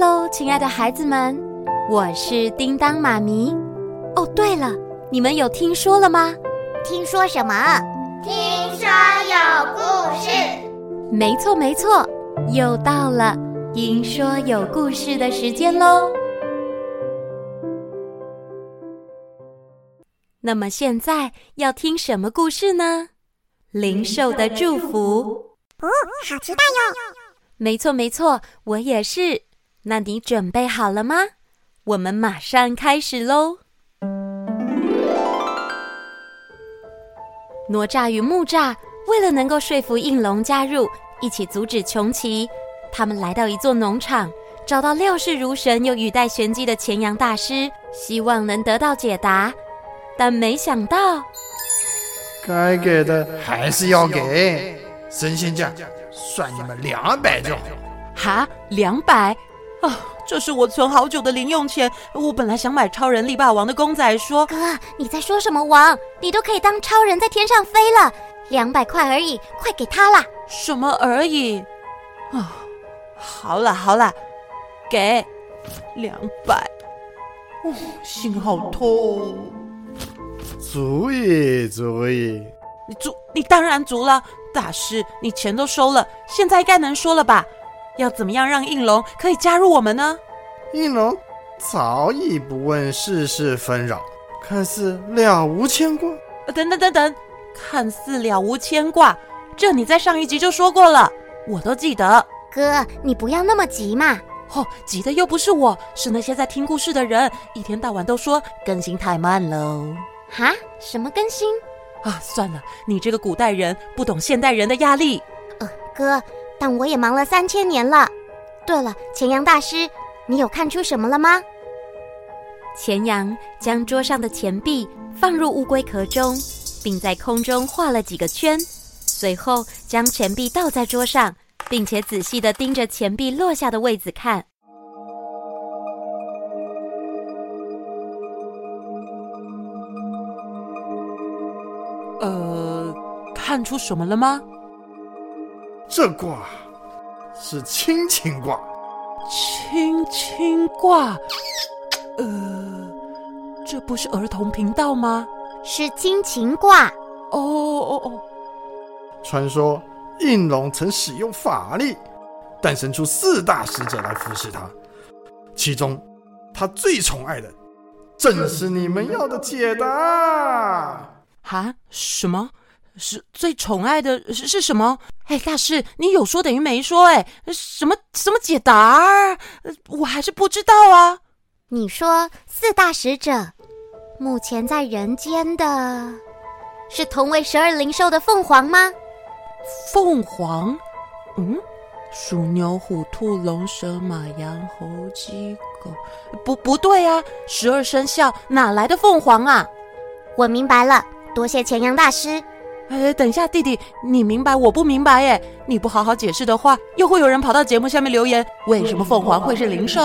喽，亲爱的孩子们，我是叮当妈咪。哦，对了，你们有听说了吗？听说什么？听说有故事。没错，没错，又到了听说有故事的时间喽。那么现在要听什么故事呢？灵兽的祝福。哦，好期待哟！没错，没错，我也是。那你准备好了吗？我们马上开始喽！哪吒与木吒为了能够说服应龙加入，一起阻止穷奇，他们来到一座农场，找到料事如神又语带玄机的钱阳大师，希望能得到解答。但没想到，该给的还是要给，神仙价。算你们两百就好。哈，两百？啊，这是我存好久的零用钱。我本来想买超人力霸王的公仔说，说哥，你在说什么？王，你都可以当超人在天上飞了，两百块而已，快给他啦！什么而已？啊，好了好了，给两百。哦，心好痛。足矣足矣。你足，你当然足了。大师，你钱都收了，现在该能说了吧？要怎么样让应龙可以加入我们呢？应龙早已不问世事纷扰，看似了无牵挂。等等等等，看似了无牵挂，这你在上一集就说过了，我都记得。哥，你不要那么急嘛。哦，急的又不是我，是那些在听故事的人，一天到晚都说更新太慢喽。哈？什么更新？啊，算了，你这个古代人不懂现代人的压力。呃，哥，但我也忙了三千年了。对了，钱阳大师，你有看出什么了吗？钱阳将桌上的钱币放入乌龟壳中，并在空中画了几个圈，随后将钱币倒在桌上，并且仔细的盯着钱币落下的位置看。呃，看出什么了吗？这卦是亲情卦。亲情卦，呃，这不是儿童频道吗？是亲情卦。哦哦哦！传说应龙曾使用法力，诞生出四大使者来服侍他，其中他最宠爱的，正是你们要的解答。哈？什么？是最宠爱的是是什么？哎，大师，你有说等于没说。哎，什么什么解答？我还是不知道啊。你说四大使者，目前在人间的，是同为十二灵兽的凤凰吗？凤凰？嗯，鼠、牛、虎、兔、龙、蛇、马、羊、猴、鸡、狗，不不对啊！十二生肖哪来的凤凰啊？我明白了。多谢钱阳大师。哎，等一下，弟弟，你明白我不明白耶？你不好好解释的话，又会有人跑到节目下面留言，为什么凤凰会是灵兽？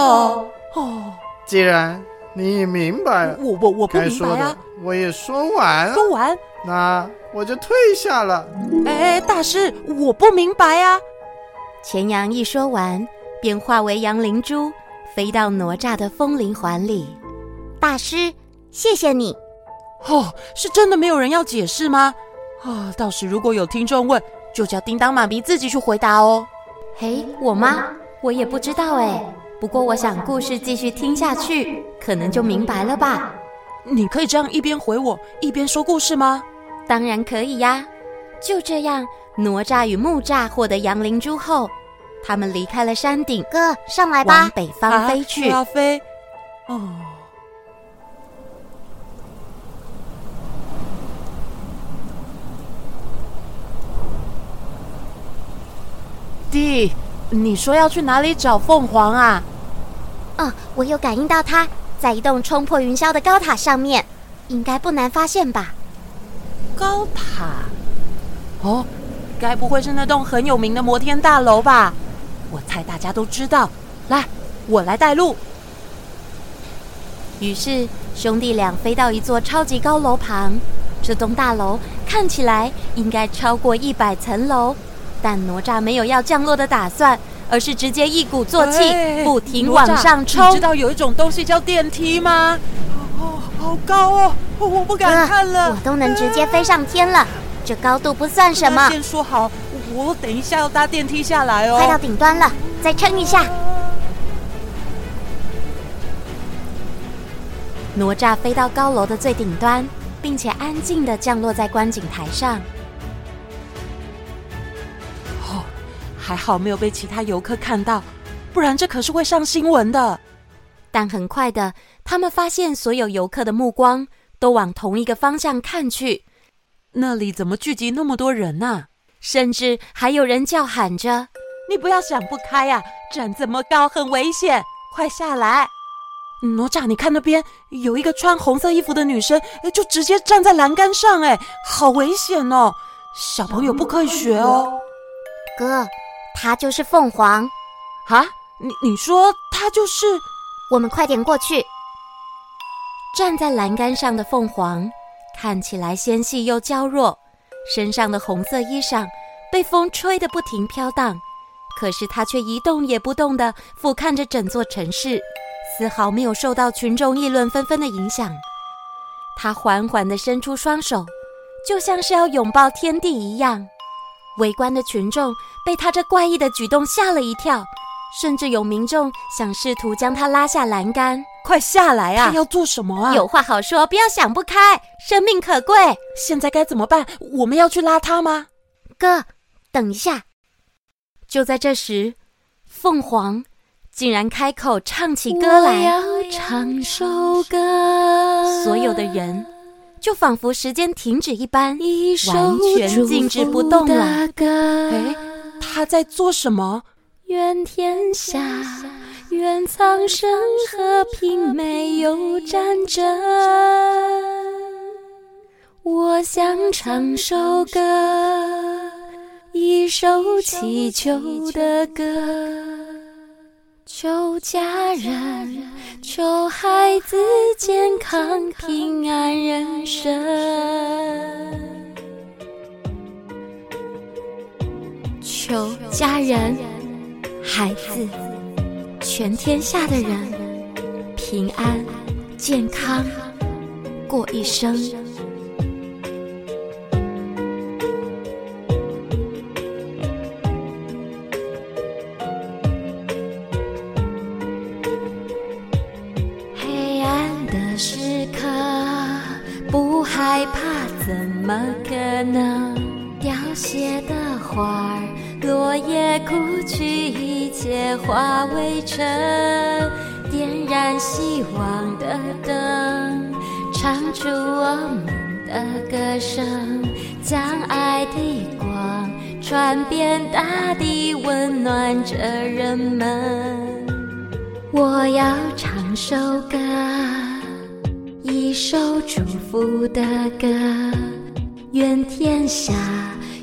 哦，既然你明白，我我我不明白啊！我也说完，说完，那我就退下了。哎，大师，我不明白啊！钱羊一说完，便化为杨灵珠，飞到哪吒的风铃环里。大师，谢谢你。哦，是真的没有人要解释吗？啊、哦，到时如果有听众问，就叫叮当妈咪自己去回答哦。嘿，我吗？我也不知道哎。不过我想故事继续听下去，可能就明白了吧。你可以这样一边回我，一边说故事吗？当然可以呀。就这样，哪吒与木吒获得杨灵珠后，他们离开了山顶，哥上来吧，往北方飞去。要、啊、飞？哦。弟，你说要去哪里找凤凰啊？哦，我有感应到它在一栋冲破云霄的高塔上面，应该不难发现吧？高塔？哦，该不会是那栋很有名的摩天大楼吧？我猜大家都知道。来，我来带路。于是兄弟俩飞到一座超级高楼旁，这栋大楼看起来应该超过一百层楼。但哪吒没有要降落的打算，而是直接一鼓作气，哎不停往上冲。你知道有一种东西叫电梯吗？哦，好高哦，我不敢看了。我都能直接飞上天了，这高度不算什么。先说好，我等一下要搭电梯下来哦。快到顶端了，再撑一下。哪吒飞到高楼的最顶端，并且安静的降落在观景台上。还好没有被其他游客看到，不然这可是会上新闻的。但很快的，他们发现所有游客的目光都往同一个方向看去。那里怎么聚集那么多人啊？甚至还有人叫喊着：“你不要想不开呀，站这么高很危险，快下来！”哪吒，你看那边有一个穿红色衣服的女生，就直接站在栏杆上，哎，好危险哦！小朋友不可以学哦。哥，她就是凤凰。啊？你你说他就是？我们快点过去。站在栏杆上的凤凰看起来纤细又娇弱，身上的红色衣裳被风吹得不停飘荡，可是它却一动也不动地俯瞰着整座城市。丝毫没有受到群众议论纷纷的影响，他缓缓地伸出双手，就像是要拥抱天地一样。围观的群众被他这怪异的举动吓了一跳，甚至有民众想试图将他拉下栏杆。快下来啊！他要做什么啊？有话好说，不要想不开，生命可贵。现在该怎么办？我们要去拉他吗？哥，等一下。就在这时，凤凰。竟然开口唱起歌来，我要唱首歌。所有的人就仿佛时间停止一般，一完全静止不动了。哎，他在做什么？愿天下，愿苍生和平，没有战争。我想唱首歌，一首祈求的歌。求家人，求孩子健康平安人生。求家人、孩子、全天下的人平安健康过一生。害怕怎么可能？凋谢的花儿，落叶枯去，一切化为尘。点燃希望的灯，唱出我们的歌声，将爱的光传遍大地，温暖着人们。我要唱首歌。一首祝福的歌，愿天下，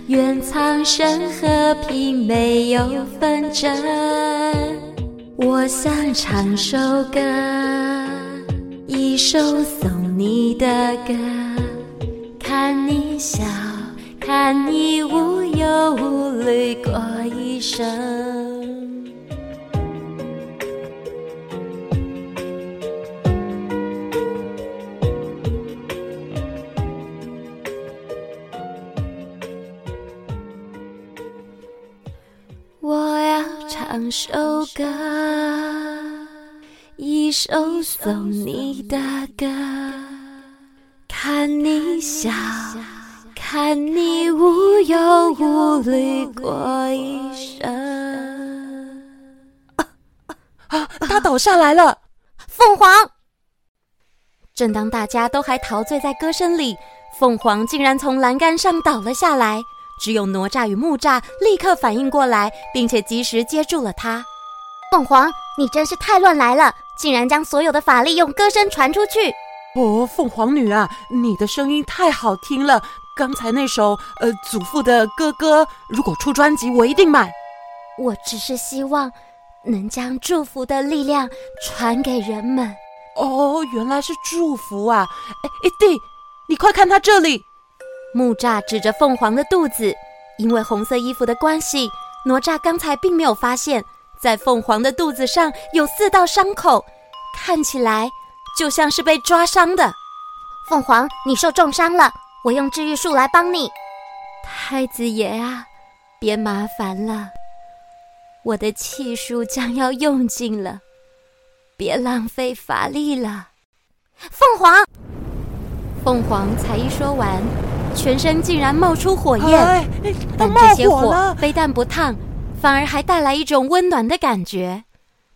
愿苍生和平，没有纷争。我想唱首歌，一首送你的歌，看你笑，看你无忧无虑过一生。首歌，一首送你的歌，看你笑，看你无忧无虑过一生。啊啊！他倒下来了，凤凰。正当大家都还陶醉在歌声里，凤凰竟然从栏杆上倒了下来。只有哪吒与木吒立刻反应过来，并且及时接住了他。凤凰，你真是太乱来了，竟然将所有的法力用歌声传出去。哦，凤凰女啊，你的声音太好听了。刚才那首呃祖父的哥哥，如果出专辑，我一定买。我只是希望能将祝福的力量传给人们。哦，原来是祝福啊！哎哎，弟，你快看他这里。木吒指着凤凰的肚子，因为红色衣服的关系，哪吒刚才并没有发现在凤凰的肚子上有四道伤口，看起来就像是被抓伤的。凤凰，你受重伤了，我用治愈术来帮你。太子爷啊，别麻烦了，我的气数将要用尽了，别浪费法力了。凤凰，凤凰才一说完，全身竟然冒出火焰，哎哎、但这些火非但不烫，反而还带来一种温暖的感觉。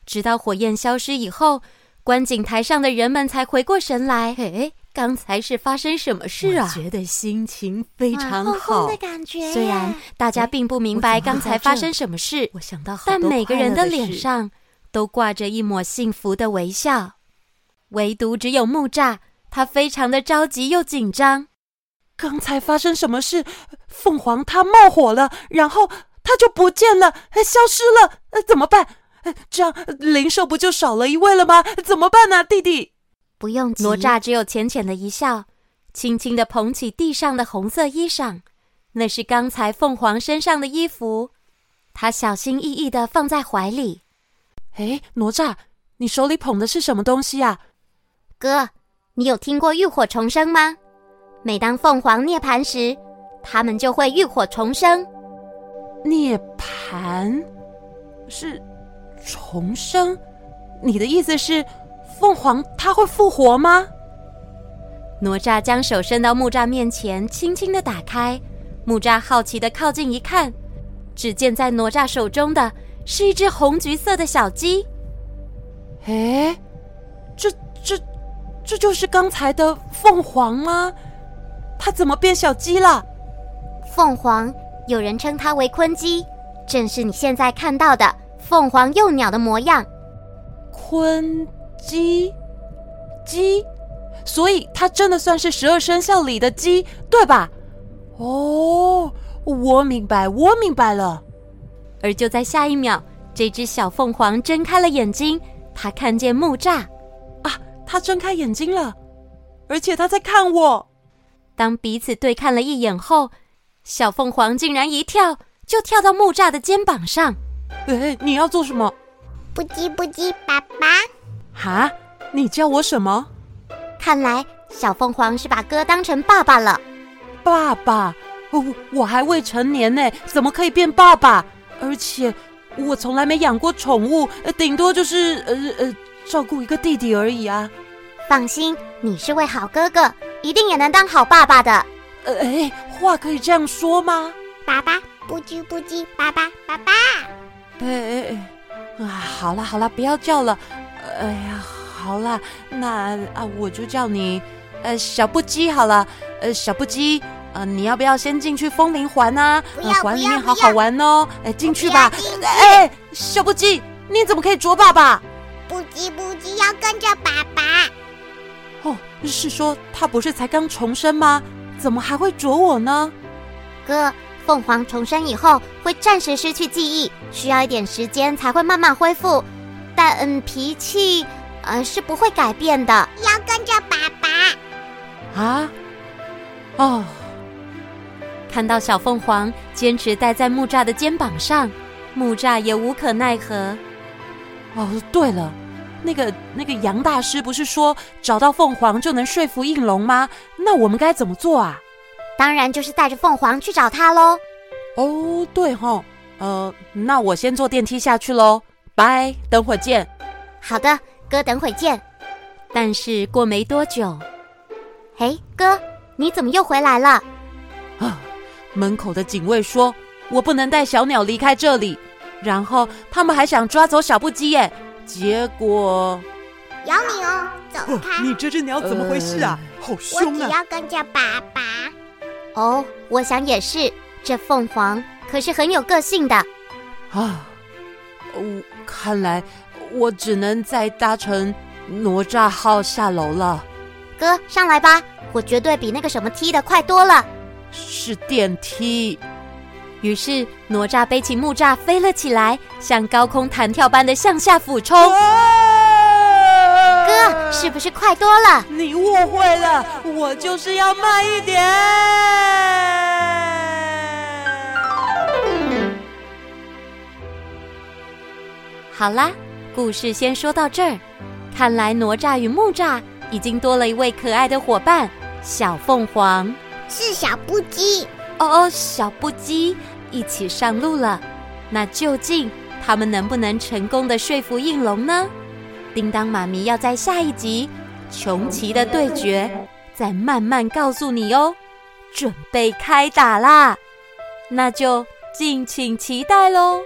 直到火焰消失以后，观景台上的人们才回过神来。哎，刚才是发生什么事啊？我觉得心情非常好。的感觉。虽然大家并不明白刚才发生什么事，我想到，但每个人的脸上都挂着一抹幸福的微笑。唯独只有木栅，他非常的着急又紧张。刚才发生什么事？凤凰它冒火了，然后它就不见了，消失了。怎么办？这样灵兽不就少了一位了吗？怎么办呢、啊，弟弟？不用急。哪吒只有浅浅的一笑，轻轻的捧起地上的红色衣裳，那是刚才凤凰身上的衣服，他小心翼翼的放在怀里。哎，哪吒，你手里捧的是什么东西呀？哥，你有听过浴火重生吗？每当凤凰涅槃时，他们就会浴火重生。涅槃是重生？你的意思是凤凰它会复活吗？哪吒将手伸到木吒面前，轻轻的打开。木吒好奇的靠近一看，只见在哪吒手中的是一只红橘色的小鸡。哎，这这。这就是刚才的凤凰吗？它怎么变小鸡了？凤凰，有人称它为鲲鸡，正是你现在看到的凤凰幼鸟的模样。鲲鸡，鸡，所以它真的算是十二生肖里的鸡，对吧？哦，我明白，我明白了。而就在下一秒，这只小凤凰睁开了眼睛，它看见木栅。啊，它睁开眼睛了，而且它在看我。当彼此对看了一眼后，小凤凰竟然一跳就跳到木栅的肩膀上。哎，你要做什么？不叽不叽，爸爸。哈？你叫我什么？看来小凤凰是把哥当成爸爸了。爸爸？我，我还未成年呢，怎么可以变爸爸？而且我从来没养过宠物，顶多就是呃呃。照顾一个弟弟而已啊！放心，你是位好哥哥，一定也能当好爸爸的。呃，哎，话可以这样说吗？爸爸，不叽不叽，爸爸，爸爸。哎哎哎，啊，好了好了，不要叫了。哎呀，好了，那啊，我就叫你呃小不叽好了。呃，小不叽，呃，你要不要先进去风铃环啊？不要，环里面好好玩哦。哎，进去吧。哎，小不叽，你怎么可以捉爸爸？不叽不叽，要跟着爸爸。哦，是说他不是才刚重生吗？怎么还会啄我呢？哥，凤凰重生以后会暂时失去记忆，需要一点时间才会慢慢恢复。但嗯，脾气呃是不会改变的。要跟着爸爸。啊？哦。看到小凤凰坚持待在木栅的肩膀上，木栅也无可奈何。哦，对了，那个那个杨大师不是说找到凤凰就能说服应龙吗？那我们该怎么做啊？当然就是带着凤凰去找他喽。哦，对吼，呃，那我先坐电梯下去喽，拜，等会见。好的，哥，等会见。但是过没多久，嘿，哥，你怎么又回来了？啊，门口的警卫说，我不能带小鸟离开这里。然后他们还想抓走小布鸡耶，结果咬你哦，走开！哦、你这只鸟怎么回事啊？呃、好凶啊！我只要跟着爸爸。哦，我想也是，这凤凰可是很有个性的。啊，我看来我只能再搭乘哪吒号下楼了。哥，上来吧，我绝对比那个什么梯的快多了。是电梯。于是哪吒背起木吒飞了起来，像高空弹跳般的向下俯冲。哥，是不是快多了？你误会了，我就是要慢一点。好啦，故事先说到这儿。看来哪吒与木吒已经多了一位可爱的伙伴——小凤凰，是小布鸡哦哦，小布鸡一起上路了。那究竟他们能不能成功的说服应龙呢？叮当妈咪要在下一集穷奇的对决再慢慢告诉你哦。准备开打啦，那就敬请期待喽。